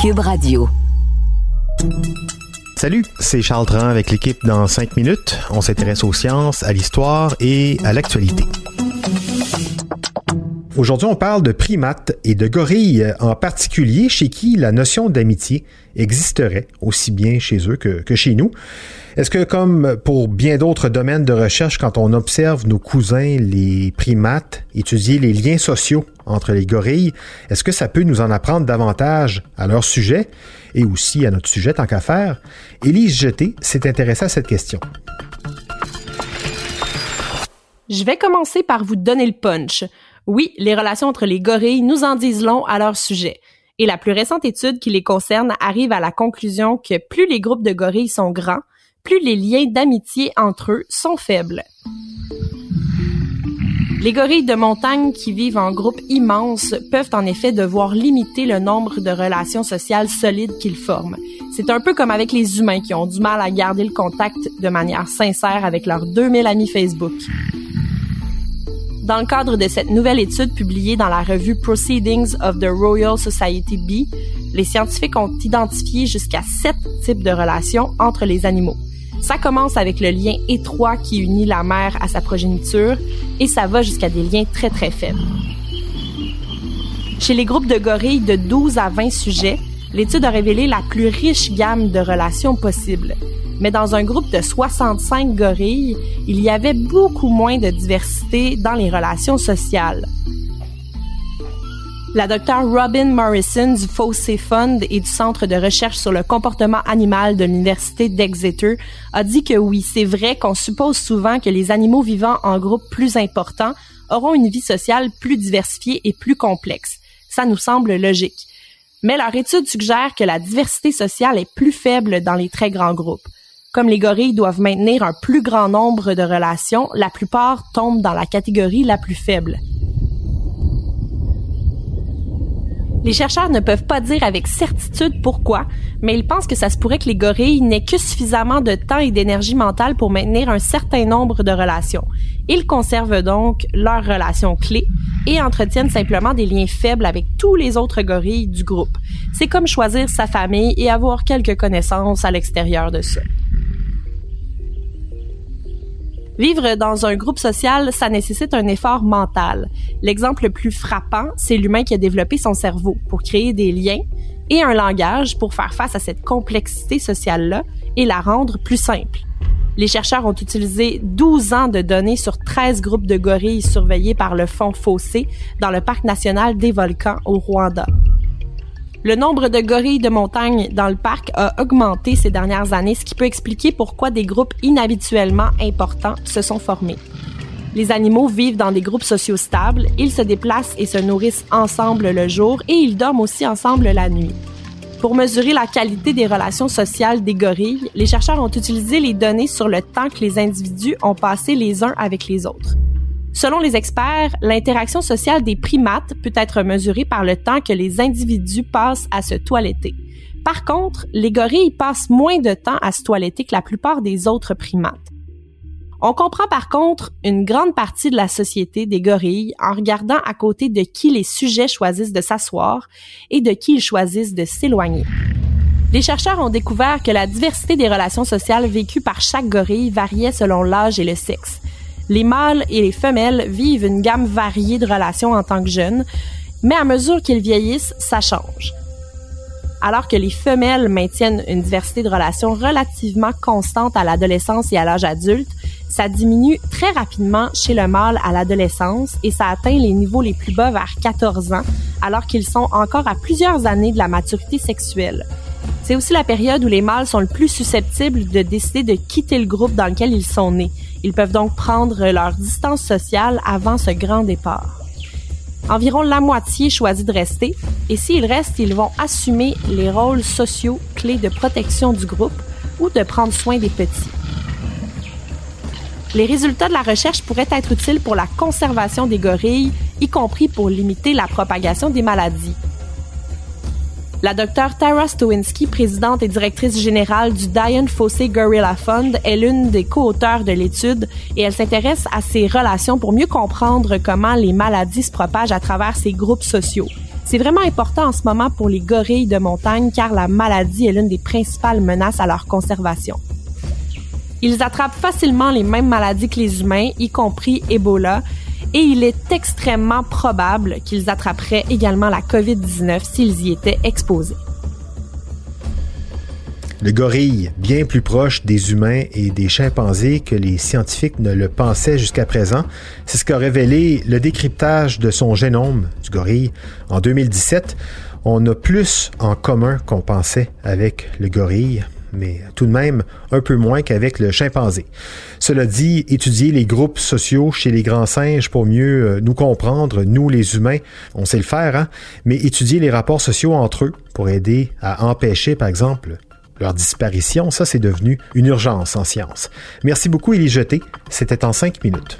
Cube Radio. Salut, c'est Charles Tran avec l'équipe dans 5 minutes. On s'intéresse aux sciences, à l'histoire et à l'actualité. Aujourd'hui, on parle de primates et de gorilles, en particulier chez qui la notion d'amitié existerait aussi bien chez eux que chez nous. Est-ce que, comme pour bien d'autres domaines de recherche, quand on observe nos cousins, les primates, étudier les liens sociaux entre les gorilles, est-ce que ça peut nous en apprendre davantage à leur sujet et aussi à notre sujet tant qu'à faire? Élise Jeté s'est intéressée à cette question. Je vais commencer par vous donner le punch. Oui, les relations entre les gorilles nous en disent long à leur sujet. Et la plus récente étude qui les concerne arrive à la conclusion que plus les groupes de gorilles sont grands, plus les liens d'amitié entre eux sont faibles. Les gorilles de montagne qui vivent en groupes immenses peuvent en effet devoir limiter le nombre de relations sociales solides qu'ils forment. C'est un peu comme avec les humains qui ont du mal à garder le contact de manière sincère avec leurs 2000 amis Facebook. Dans le cadre de cette nouvelle étude publiée dans la revue Proceedings of the Royal Society B, les scientifiques ont identifié jusqu'à sept types de relations entre les animaux. Ça commence avec le lien étroit qui unit la mère à sa progéniture et ça va jusqu'à des liens très très faibles. Chez les groupes de gorilles de 12 à 20 sujets, l'étude a révélé la plus riche gamme de relations possibles mais dans un groupe de 65 gorilles, il y avait beaucoup moins de diversité dans les relations sociales. La docteure Robin Morrison du Fossey Fund et du Centre de recherche sur le comportement animal de l'Université d'Exeter a dit que oui, c'est vrai qu'on suppose souvent que les animaux vivant en groupe plus importants auront une vie sociale plus diversifiée et plus complexe. Ça nous semble logique. Mais leur étude suggère que la diversité sociale est plus faible dans les très grands groupes. Comme les gorilles doivent maintenir un plus grand nombre de relations, la plupart tombent dans la catégorie la plus faible. Les chercheurs ne peuvent pas dire avec certitude pourquoi, mais ils pensent que ça se pourrait que les gorilles n'aient que suffisamment de temps et d'énergie mentale pour maintenir un certain nombre de relations. Ils conservent donc leurs relations clés et entretiennent simplement des liens faibles avec tous les autres gorilles du groupe. C'est comme choisir sa famille et avoir quelques connaissances à l'extérieur de ça. Vivre dans un groupe social, ça nécessite un effort mental. L'exemple le plus frappant, c'est l'humain qui a développé son cerveau pour créer des liens et un langage pour faire face à cette complexité sociale-là et la rendre plus simple. Les chercheurs ont utilisé 12 ans de données sur 13 groupes de gorilles surveillés par le Fonds Fossé dans le Parc national des volcans au Rwanda. Le nombre de gorilles de montagne dans le parc a augmenté ces dernières années, ce qui peut expliquer pourquoi des groupes inhabituellement importants se sont formés. Les animaux vivent dans des groupes sociaux stables, ils se déplacent et se nourrissent ensemble le jour et ils dorment aussi ensemble la nuit. Pour mesurer la qualité des relations sociales des gorilles, les chercheurs ont utilisé les données sur le temps que les individus ont passé les uns avec les autres. Selon les experts, l'interaction sociale des primates peut être mesurée par le temps que les individus passent à se toiletter. Par contre, les gorilles passent moins de temps à se toiletter que la plupart des autres primates. On comprend par contre une grande partie de la société des gorilles en regardant à côté de qui les sujets choisissent de s'asseoir et de qui ils choisissent de s'éloigner. Les chercheurs ont découvert que la diversité des relations sociales vécues par chaque gorille variait selon l'âge et le sexe les mâles et les femelles vivent une gamme variée de relations en tant que jeunes, mais à mesure qu'ils vieillissent, ça change. Alors que les femelles maintiennent une diversité de relations relativement constante à l'adolescence et à l'âge adulte, ça diminue très rapidement chez le mâle à l'adolescence et ça atteint les niveaux les plus bas vers 14 ans, alors qu'ils sont encore à plusieurs années de la maturité sexuelle. C'est aussi la période où les mâles sont le plus susceptibles de décider de quitter le groupe dans lequel ils sont nés. Ils peuvent donc prendre leur distance sociale avant ce grand départ. Environ la moitié choisit de rester et s'ils restent, ils vont assumer les rôles sociaux clés de protection du groupe ou de prendre soin des petits. Les résultats de la recherche pourraient être utiles pour la conservation des gorilles, y compris pour limiter la propagation des maladies. La docteure Tara Stowinski, présidente et directrice générale du Diane Fossey Gorilla Fund, est l'une des co-auteurs de l'étude et elle s'intéresse à ces relations pour mieux comprendre comment les maladies se propagent à travers ces groupes sociaux. C'est vraiment important en ce moment pour les gorilles de montagne car la maladie est l'une des principales menaces à leur conservation. Ils attrapent facilement les mêmes maladies que les humains, y compris Ebola, et il est extrêmement probable qu'ils attraperaient également la COVID-19 s'ils y étaient exposés. Le gorille, bien plus proche des humains et des chimpanzés que les scientifiques ne le pensaient jusqu'à présent, c'est ce qu'a révélé le décryptage de son génome du gorille en 2017. On a plus en commun qu'on pensait avec le gorille mais tout de même un peu moins qu'avec le chimpanzé. Cela dit, étudier les groupes sociaux chez les grands singes pour mieux euh, nous comprendre, nous les humains, on sait le faire, hein? mais étudier les rapports sociaux entre eux pour aider à empêcher, par exemple, leur disparition, ça c'est devenu une urgence en science. Merci beaucoup, Élie Jeté. C'était en cinq minutes.